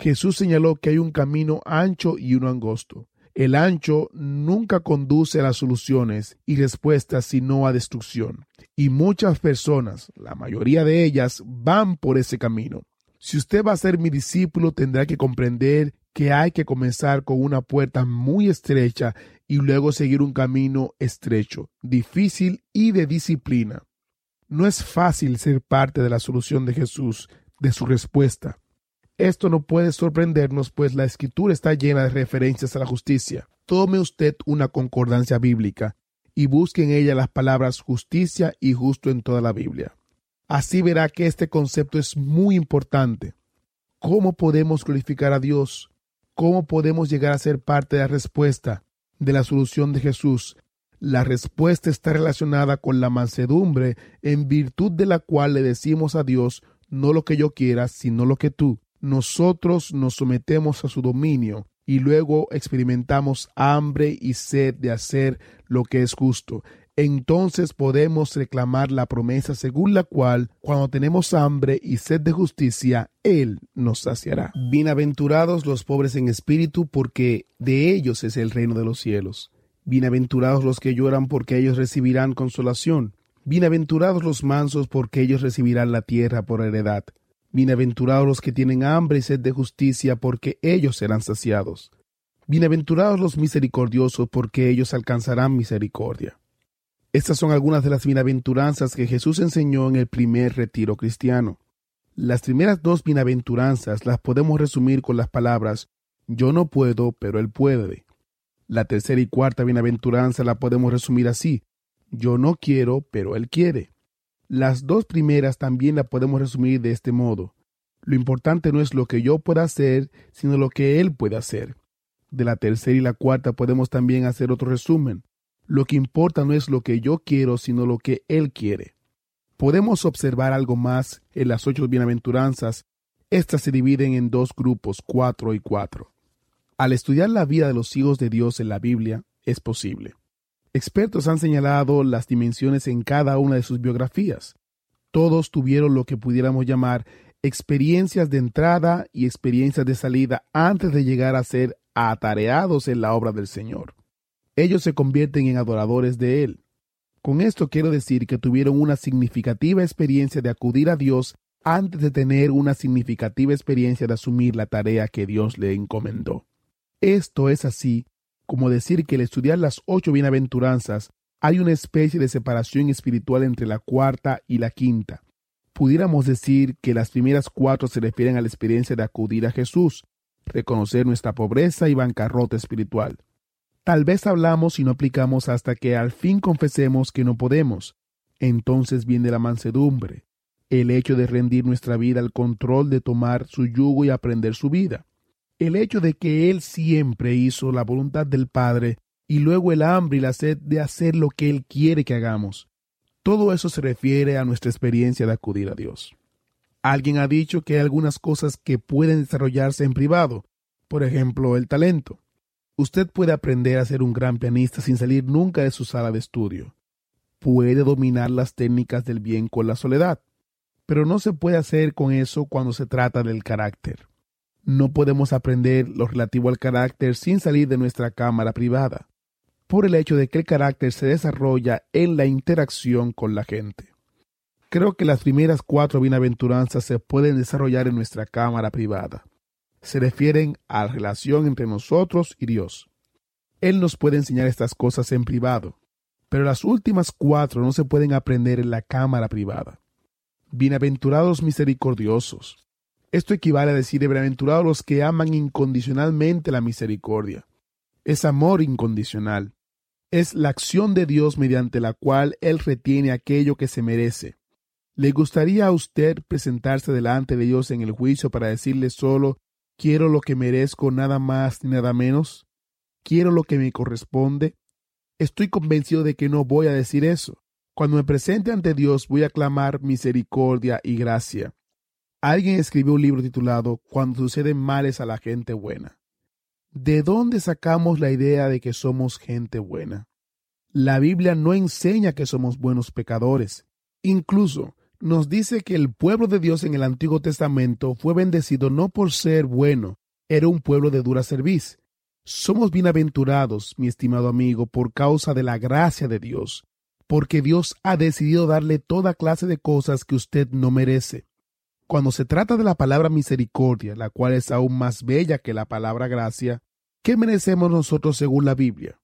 Jesús señaló que hay un camino ancho y uno angosto. El ancho nunca conduce a las soluciones y respuestas, sino a destrucción. Y muchas personas, la mayoría de ellas, van por ese camino. Si usted va a ser mi discípulo, tendrá que comprender que hay que comenzar con una puerta muy estrecha y luego seguir un camino estrecho, difícil y de disciplina. No es fácil ser parte de la solución de Jesús, de su respuesta. Esto no puede sorprendernos, pues la escritura está llena de referencias a la justicia. Tome usted una concordancia bíblica y busque en ella las palabras justicia y justo en toda la Biblia. Así verá que este concepto es muy importante. ¿Cómo podemos glorificar a Dios? ¿Cómo podemos llegar a ser parte de la respuesta, de la solución de Jesús, la respuesta está relacionada con la mansedumbre, en virtud de la cual le decimos a Dios, no lo que yo quiera, sino lo que tú. Nosotros nos sometemos a su dominio y luego experimentamos hambre y sed de hacer lo que es justo. Entonces podemos reclamar la promesa según la cual, cuando tenemos hambre y sed de justicia, Él nos saciará. Bienaventurados los pobres en espíritu, porque de ellos es el reino de los cielos. Bienaventurados los que lloran porque ellos recibirán consolación. Bienaventurados los mansos porque ellos recibirán la tierra por heredad. Bienaventurados los que tienen hambre y sed de justicia porque ellos serán saciados. Bienaventurados los misericordiosos porque ellos alcanzarán misericordia. Estas son algunas de las bienaventuranzas que Jesús enseñó en el primer retiro cristiano. Las primeras dos bienaventuranzas las podemos resumir con las palabras yo no puedo, pero Él puede. La tercera y cuarta bienaventuranza la podemos resumir así. Yo no quiero, pero Él quiere. Las dos primeras también la podemos resumir de este modo. Lo importante no es lo que yo pueda hacer, sino lo que Él puede hacer. De la tercera y la cuarta podemos también hacer otro resumen. Lo que importa no es lo que yo quiero, sino lo que Él quiere. Podemos observar algo más en las ocho bienaventuranzas. Estas se dividen en dos grupos, cuatro y cuatro. Al estudiar la vida de los hijos de Dios en la Biblia, es posible. Expertos han señalado las dimensiones en cada una de sus biografías. Todos tuvieron lo que pudiéramos llamar experiencias de entrada y experiencias de salida antes de llegar a ser atareados en la obra del Señor. Ellos se convierten en adoradores de Él. Con esto quiero decir que tuvieron una significativa experiencia de acudir a Dios antes de tener una significativa experiencia de asumir la tarea que Dios le encomendó. Esto es así como decir que al estudiar las ocho bienaventuranzas hay una especie de separación espiritual entre la cuarta y la quinta. Pudiéramos decir que las primeras cuatro se refieren a la experiencia de acudir a Jesús, reconocer nuestra pobreza y bancarrota espiritual. Tal vez hablamos y no aplicamos hasta que al fin confesemos que no podemos. Entonces viene la mansedumbre, el hecho de rendir nuestra vida al control de tomar su yugo y aprender su vida el hecho de que Él siempre hizo la voluntad del Padre y luego el hambre y la sed de hacer lo que Él quiere que hagamos. Todo eso se refiere a nuestra experiencia de acudir a Dios. Alguien ha dicho que hay algunas cosas que pueden desarrollarse en privado, por ejemplo, el talento. Usted puede aprender a ser un gran pianista sin salir nunca de su sala de estudio. Puede dominar las técnicas del bien con la soledad, pero no se puede hacer con eso cuando se trata del carácter. No podemos aprender lo relativo al carácter sin salir de nuestra cámara privada, por el hecho de que el carácter se desarrolla en la interacción con la gente. Creo que las primeras cuatro bienaventuranzas se pueden desarrollar en nuestra cámara privada. Se refieren a la relación entre nosotros y Dios. Él nos puede enseñar estas cosas en privado, pero las últimas cuatro no se pueden aprender en la cámara privada. Bienaventurados misericordiosos, esto equivale a decir bienaventurados los que aman incondicionalmente la misericordia. Es amor incondicional. Es la acción de Dios mediante la cual Él retiene aquello que se merece. ¿Le gustaría a usted presentarse delante de Dios en el juicio para decirle solo quiero lo que merezco nada más ni nada menos? ¿Quiero lo que me corresponde? Estoy convencido de que no voy a decir eso. Cuando me presente ante Dios voy a clamar misericordia y gracia. Alguien escribió un libro titulado Cuando suceden males a la gente buena. ¿De dónde sacamos la idea de que somos gente buena? La Biblia no enseña que somos buenos pecadores. Incluso nos dice que el pueblo de Dios en el Antiguo Testamento fue bendecido no por ser bueno, era un pueblo de dura cerviz. Somos bienaventurados, mi estimado amigo, por causa de la gracia de Dios, porque Dios ha decidido darle toda clase de cosas que usted no merece. Cuando se trata de la palabra misericordia, la cual es aún más bella que la palabra gracia, ¿qué merecemos nosotros según la Biblia?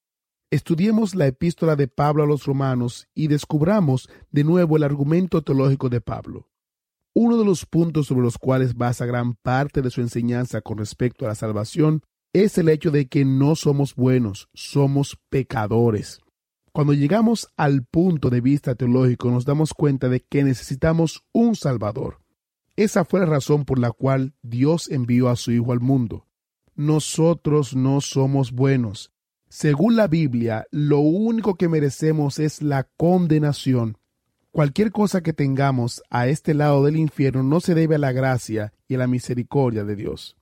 Estudiemos la epístola de Pablo a los romanos y descubramos de nuevo el argumento teológico de Pablo. Uno de los puntos sobre los cuales basa gran parte de su enseñanza con respecto a la salvación es el hecho de que no somos buenos, somos pecadores. Cuando llegamos al punto de vista teológico nos damos cuenta de que necesitamos un Salvador. Esa fue la razón por la cual Dios envió a su Hijo al mundo. Nosotros no somos buenos. Según la Biblia, lo único que merecemos es la condenación. Cualquier cosa que tengamos a este lado del infierno no se debe a la gracia y a la misericordia de Dios.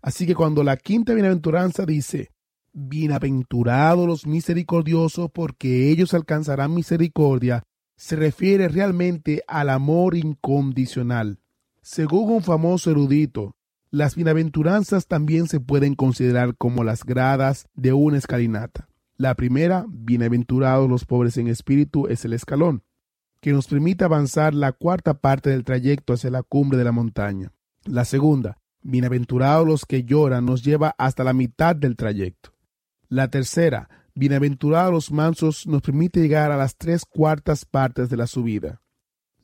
Así que cuando la quinta bienaventuranza dice, Bienaventurados los misericordiosos porque ellos alcanzarán misericordia, se refiere realmente al amor incondicional. Según un famoso erudito, las bienaventuranzas también se pueden considerar como las gradas de una escalinata. La primera, bienaventurados los pobres en espíritu, es el escalón, que nos permite avanzar la cuarta parte del trayecto hacia la cumbre de la montaña. La segunda, bienaventurados los que lloran, nos lleva hasta la mitad del trayecto. La tercera, bienaventurados los mansos, nos permite llegar a las tres cuartas partes de la subida.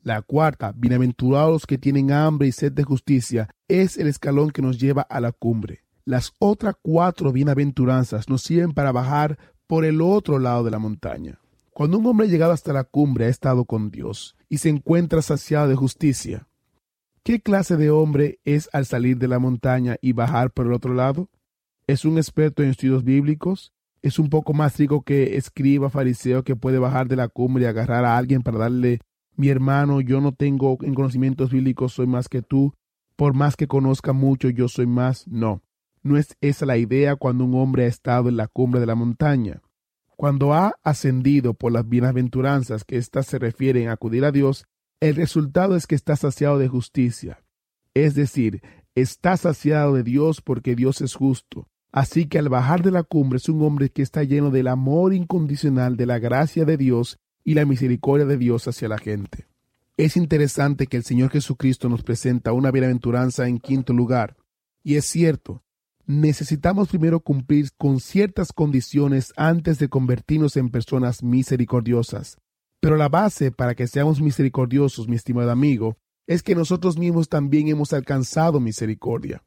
La cuarta, bienaventurados que tienen hambre y sed de justicia, es el escalón que nos lleva a la cumbre. Las otras cuatro bienaventuranzas nos sirven para bajar por el otro lado de la montaña. Cuando un hombre llegado hasta la cumbre ha estado con Dios y se encuentra saciado de justicia. ¿Qué clase de hombre es al salir de la montaña y bajar por el otro lado? ¿Es un experto en estudios bíblicos? ¿Es un poco más rico que escriba fariseo que puede bajar de la cumbre y agarrar a alguien para darle mi hermano, yo no tengo en conocimientos bíblicos, soy más que tú, por más que conozca mucho, yo soy más. No, no es esa la idea cuando un hombre ha estado en la cumbre de la montaña. Cuando ha ascendido por las bienaventuranzas que éstas se refieren a acudir a Dios, el resultado es que está saciado de justicia. Es decir, está saciado de Dios porque Dios es justo. Así que al bajar de la cumbre es un hombre que está lleno del amor incondicional de la gracia de Dios y la misericordia de Dios hacia la gente. Es interesante que el Señor Jesucristo nos presenta una bienaventuranza en quinto lugar. Y es cierto, necesitamos primero cumplir con ciertas condiciones antes de convertirnos en personas misericordiosas. Pero la base para que seamos misericordiosos, mi estimado amigo, es que nosotros mismos también hemos alcanzado misericordia.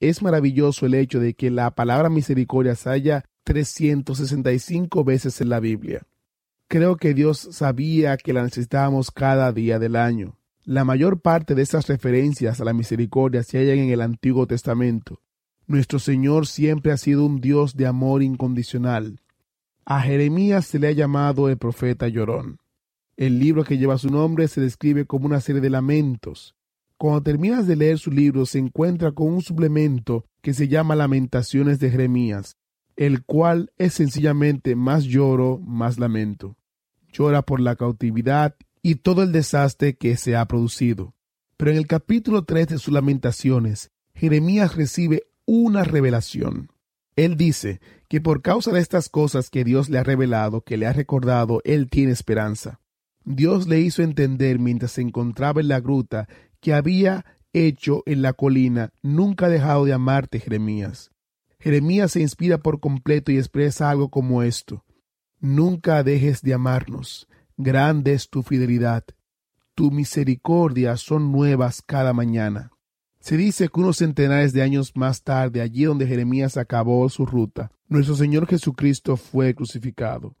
Es maravilloso el hecho de que la palabra misericordia se haya 365 veces en la Biblia. Creo que Dios sabía que la necesitábamos cada día del año. La mayor parte de estas referencias a la misericordia se hallan en el Antiguo Testamento. Nuestro Señor siempre ha sido un Dios de amor incondicional. A Jeremías se le ha llamado el profeta llorón. El libro que lleva su nombre se describe como una serie de lamentos. Cuando terminas de leer su libro se encuentra con un suplemento que se llama Lamentaciones de Jeremías, el cual es sencillamente más lloro, más lamento. Llora por la cautividad y todo el desastre que se ha producido. Pero en el capítulo 3 de sus lamentaciones, Jeremías recibe una revelación. Él dice que por causa de estas cosas que Dios le ha revelado, que le ha recordado, él tiene esperanza. Dios le hizo entender mientras se encontraba en la gruta que había hecho en la colina, nunca ha dejado de amarte, Jeremías. Jeremías se inspira por completo y expresa algo como esto. Nunca dejes de amarnos. Grande es tu fidelidad. Tu misericordia son nuevas cada mañana. Se dice que unos centenares de años más tarde, allí donde Jeremías acabó su ruta, nuestro Señor Jesucristo fue crucificado.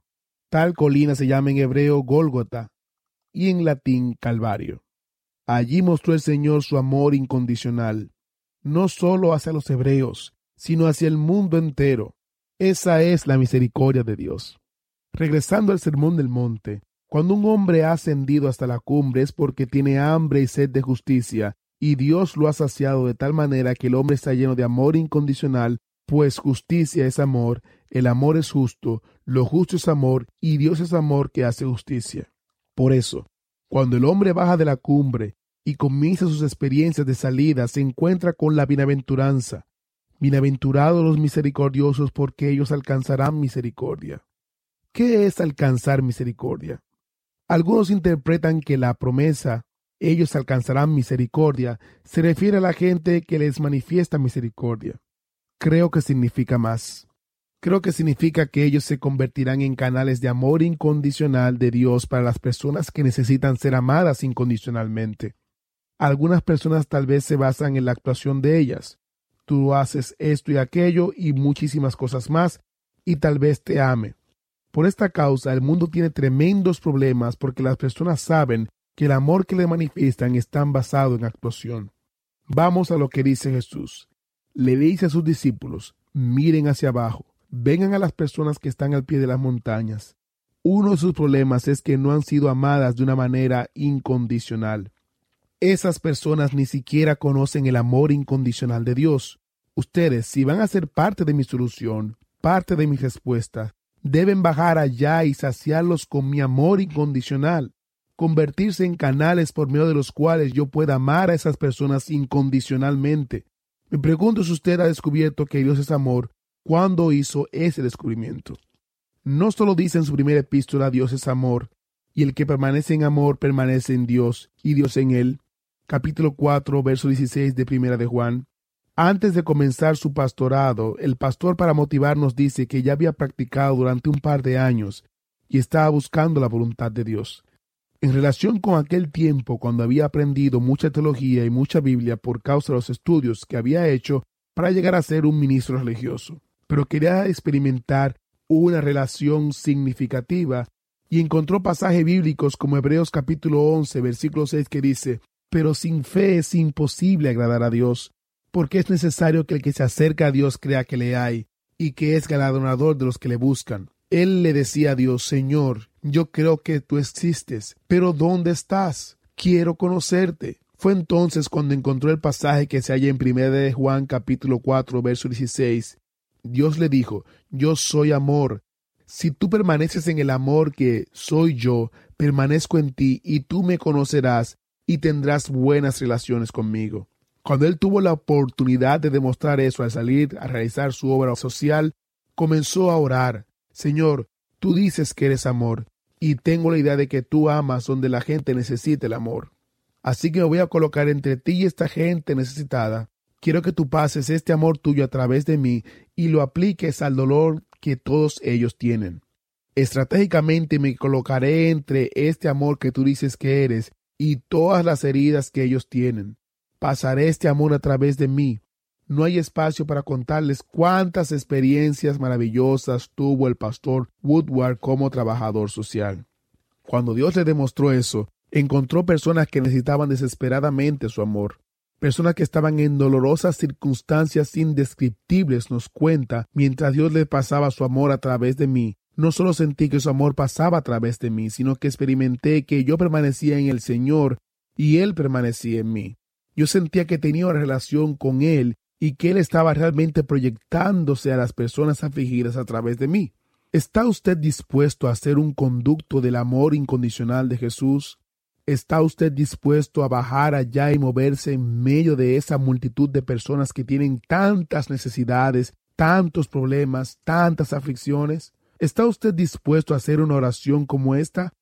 Tal colina se llama en hebreo Gólgota y en latín Calvario. Allí mostró el Señor su amor incondicional, no solo hacia los hebreos, sino hacia el mundo entero. Esa es la misericordia de Dios. Regresando al Sermón del Monte, cuando un hombre ha ascendido hasta la cumbre es porque tiene hambre y sed de justicia, y Dios lo ha saciado de tal manera que el hombre está lleno de amor incondicional, pues justicia es amor, el amor es justo, lo justo es amor, y Dios es amor que hace justicia. Por eso, Cuando el hombre baja de la cumbre y comienza sus experiencias de salida, se encuentra con la bienaventuranza. Bienaventurados los misericordiosos, porque ellos alcanzarán misericordia. ¿Qué es alcanzar misericordia? Algunos interpretan que la promesa ellos alcanzarán misericordia se refiere a la gente que les manifiesta misericordia. Creo que significa más. Creo que significa que ellos se convertirán en canales de amor incondicional de Dios para las personas que necesitan ser amadas incondicionalmente. Algunas personas tal vez se basan en la actuación de ellas. Tú haces esto y aquello y muchísimas cosas más y tal vez te ame. Por esta causa el mundo tiene tremendos problemas porque las personas saben que el amor que le manifiestan está basado en actuación. Vamos a lo que dice Jesús. Le dice a sus discípulos, miren hacia abajo, vengan a las personas que están al pie de las montañas. Uno de sus problemas es que no han sido amadas de una manera incondicional. Esas personas ni siquiera conocen el amor incondicional de Dios. Ustedes, si van a ser parte de mi solución, parte de mi respuesta, deben bajar allá y saciarlos con mi amor incondicional, convertirse en canales por medio de los cuales yo pueda amar a esas personas incondicionalmente. Me pregunto si usted ha descubierto que Dios es amor, ¿cuándo hizo ese descubrimiento? No solo dice en su primera epístola Dios es amor, y el que permanece en amor permanece en Dios, y Dios en él. Capítulo 4, verso 16 de Primera de Juan. Antes de comenzar su pastorado, el pastor para motivarnos dice que ya había practicado durante un par de años y estaba buscando la voluntad de Dios. En relación con aquel tiempo cuando había aprendido mucha teología y mucha Biblia por causa de los estudios que había hecho para llegar a ser un ministro religioso, pero quería experimentar una relación significativa y encontró pasajes bíblicos como Hebreos capítulo 11 versículo 6 que dice, pero sin fe es imposible agradar a Dios, porque es necesario que el que se acerca a Dios crea que le hay y que es galardonador de los que le buscan. Él le decía a Dios, Señor, yo creo que tú existes, pero ¿dónde estás? Quiero conocerte. Fue entonces cuando encontró el pasaje que se halla en 1 de Juan capítulo 4 verso 16. Dios le dijo, yo soy amor. Si tú permaneces en el amor que soy yo, permanezco en ti y tú me conocerás y tendrás buenas relaciones conmigo. Cuando él tuvo la oportunidad de demostrar eso al salir a realizar su obra social, comenzó a orar. Señor, tú dices que eres amor, y tengo la idea de que tú amas donde la gente necesita el amor. Así que me voy a colocar entre ti y esta gente necesitada. Quiero que tú pases este amor tuyo a través de mí y lo apliques al dolor que todos ellos tienen. Estratégicamente me colocaré entre este amor que tú dices que eres y todas las heridas que ellos tienen pasaré este amor a través de mí. No hay espacio para contarles cuántas experiencias maravillosas tuvo el pastor Woodward como trabajador social. Cuando Dios le demostró eso, encontró personas que necesitaban desesperadamente su amor. Personas que estaban en dolorosas circunstancias indescriptibles, nos cuenta, mientras Dios le pasaba su amor a través de mí. No solo sentí que su amor pasaba a través de mí, sino que experimenté que yo permanecía en el Señor y Él permanecía en mí. Yo sentía que tenía una relación con Él y que Él estaba realmente proyectándose a las personas afligidas a través de mí. ¿Está usted dispuesto a ser un conducto del amor incondicional de Jesús? ¿Está usted dispuesto a bajar allá y moverse en medio de esa multitud de personas que tienen tantas necesidades, tantos problemas, tantas aflicciones? ¿Está usted dispuesto a hacer una oración como esta?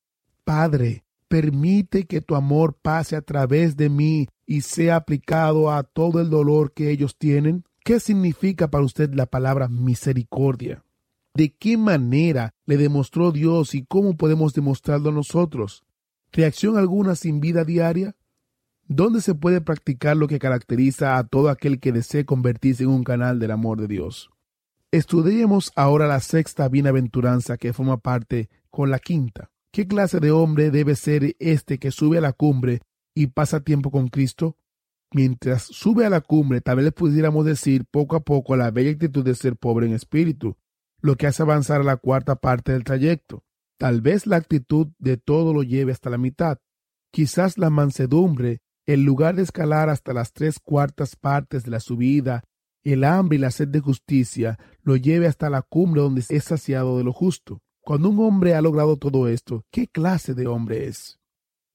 Padre, permite que tu amor pase a través de mí y sea aplicado a todo el dolor que ellos tienen? ¿Qué significa para usted la palabra misericordia? ¿De qué manera le demostró Dios y cómo podemos demostrarlo nosotros? ¿Reacción alguna sin vida diaria? ¿Dónde se puede practicar lo que caracteriza a todo aquel que desee convertirse en un canal del amor de Dios? Estudiemos ahora la sexta bienaventuranza que forma parte con la quinta. ¿Qué clase de hombre debe ser este que sube a la cumbre y pasa tiempo con Cristo? Mientras sube a la cumbre, tal vez pudiéramos decir poco a poco la bella actitud de ser pobre en espíritu, lo que hace avanzar a la cuarta parte del trayecto. Tal vez la actitud de todo lo lleve hasta la mitad. Quizás la mansedumbre, en lugar de escalar hasta las tres cuartas partes de la subida, el hambre y la sed de justicia, lo lleve hasta la cumbre donde es saciado de lo justo. Cuando un hombre ha logrado todo esto, ¿qué clase de hombre es?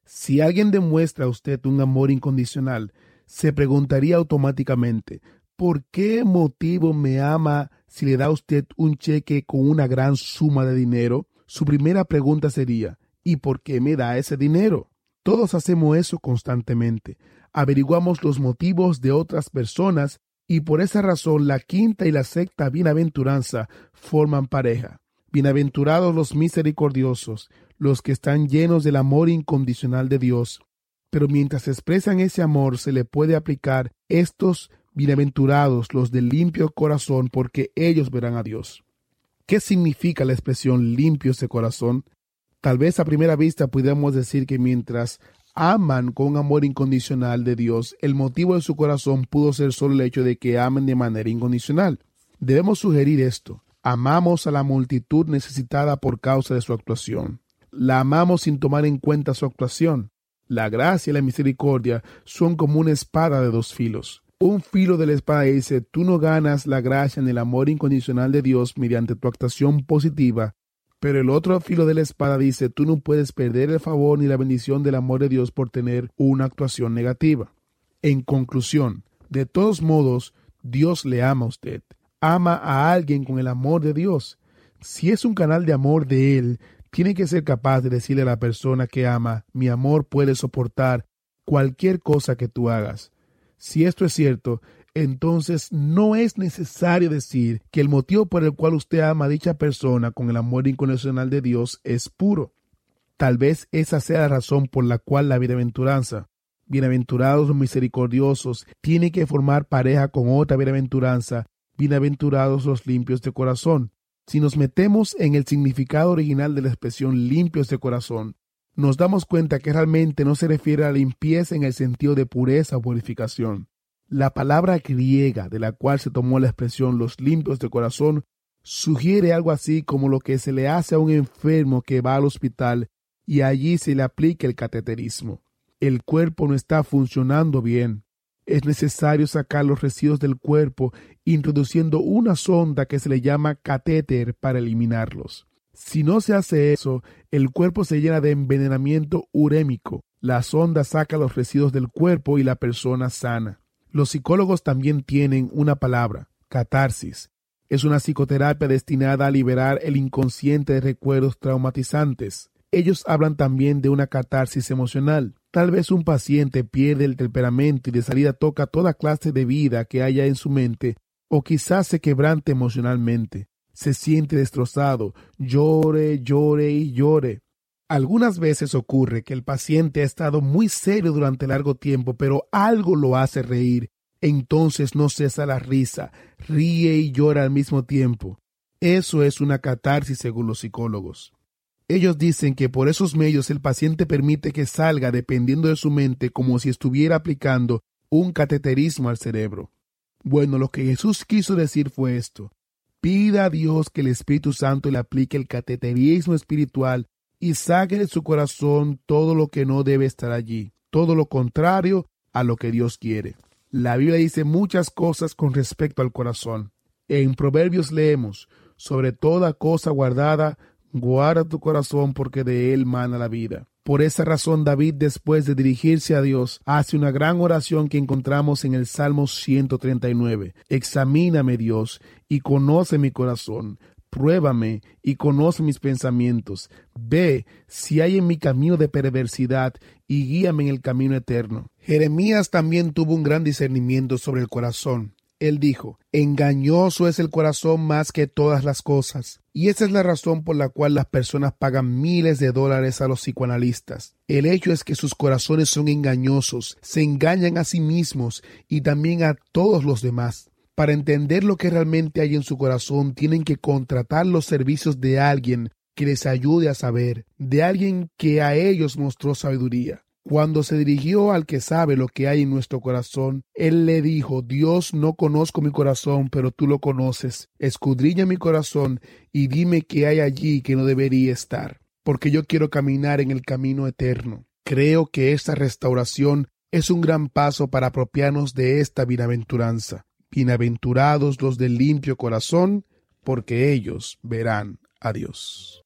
Si alguien demuestra a usted un amor incondicional, se preguntaría automáticamente, ¿por qué motivo me ama si le da a usted un cheque con una gran suma de dinero? Su primera pregunta sería, ¿y por qué me da ese dinero? Todos hacemos eso constantemente. Averiguamos los motivos de otras personas y por esa razón la quinta y la sexta bienaventuranza forman pareja. Bienaventurados los misericordiosos, los que están llenos del amor incondicional de Dios. Pero mientras expresan ese amor se le puede aplicar estos bienaventurados los de limpio corazón, porque ellos verán a Dios. ¿Qué significa la expresión limpios de corazón? Tal vez a primera vista pudiéramos decir que mientras aman con amor incondicional de Dios, el motivo de su corazón pudo ser solo el hecho de que amen de manera incondicional. Debemos sugerir esto. Amamos a la multitud necesitada por causa de su actuación. La amamos sin tomar en cuenta su actuación. La gracia y la misericordia son como una espada de dos filos. Un filo de la espada dice, tú no ganas la gracia en el amor incondicional de Dios mediante tu actuación positiva, pero el otro filo de la espada dice, tú no puedes perder el favor ni la bendición del amor de Dios por tener una actuación negativa. En conclusión, de todos modos, Dios le ama a usted ama a alguien con el amor de Dios. Si es un canal de amor de Él, tiene que ser capaz de decirle a la persona que ama, mi amor puede soportar cualquier cosa que tú hagas. Si esto es cierto, entonces no es necesario decir que el motivo por el cual usted ama a dicha persona con el amor incondicional de Dios es puro. Tal vez esa sea la razón por la cual la bienaventuranza, bienaventurados misericordiosos, tiene que formar pareja con otra bienaventuranza bienaventurados los limpios de corazón. Si nos metemos en el significado original de la expresión limpios de corazón, nos damos cuenta que realmente no se refiere a limpieza en el sentido de pureza o purificación. La palabra griega de la cual se tomó la expresión los limpios de corazón sugiere algo así como lo que se le hace a un enfermo que va al hospital y allí se le aplica el cateterismo. El cuerpo no está funcionando bien es necesario sacar los residuos del cuerpo introduciendo una sonda que se le llama catéter para eliminarlos. Si no se hace eso, el cuerpo se llena de envenenamiento urémico. La sonda saca los residuos del cuerpo y la persona sana. Los psicólogos también tienen una palabra, catarsis. Es una psicoterapia destinada a liberar el inconsciente de recuerdos traumatizantes. Ellos hablan también de una catarsis emocional. Tal vez un paciente pierde el temperamento y de salida toca toda clase de vida que haya en su mente, o quizás se quebrante emocionalmente, se siente destrozado, llore, llore y llore. Algunas veces ocurre que el paciente ha estado muy serio durante largo tiempo, pero algo lo hace reír. Entonces no cesa la risa, ríe y llora al mismo tiempo. Eso es una catarsis según los psicólogos. Ellos dicen que por esos medios el paciente permite que salga dependiendo de su mente como si estuviera aplicando un cateterismo al cerebro. Bueno, lo que Jesús quiso decir fue esto. Pida a Dios que el Espíritu Santo le aplique el cateterismo espiritual y saque de su corazón todo lo que no debe estar allí, todo lo contrario a lo que Dios quiere. La Biblia dice muchas cosas con respecto al corazón. En Proverbios leemos, sobre toda cosa guardada, Guarda tu corazón porque de él mana la vida. Por esa razón David, después de dirigirse a Dios, hace una gran oración que encontramos en el Salmo 139. Examíname, Dios, y conoce mi corazón. Pruébame y conoce mis pensamientos. Ve si hay en mi camino de perversidad y guíame en el camino eterno. Jeremías también tuvo un gran discernimiento sobre el corazón. Él dijo, engañoso es el corazón más que todas las cosas. Y esa es la razón por la cual las personas pagan miles de dólares a los psicoanalistas. El hecho es que sus corazones son engañosos, se engañan a sí mismos y también a todos los demás. Para entender lo que realmente hay en su corazón, tienen que contratar los servicios de alguien que les ayude a saber, de alguien que a ellos mostró sabiduría. Cuando se dirigió al que sabe lo que hay en nuestro corazón, él le dijo, Dios, no conozco mi corazón, pero tú lo conoces. Escudriña mi corazón y dime qué hay allí que no debería estar, porque yo quiero caminar en el camino eterno. Creo que esta restauración es un gran paso para apropiarnos de esta bienaventuranza. Bienaventurados los de limpio corazón, porque ellos verán a Dios.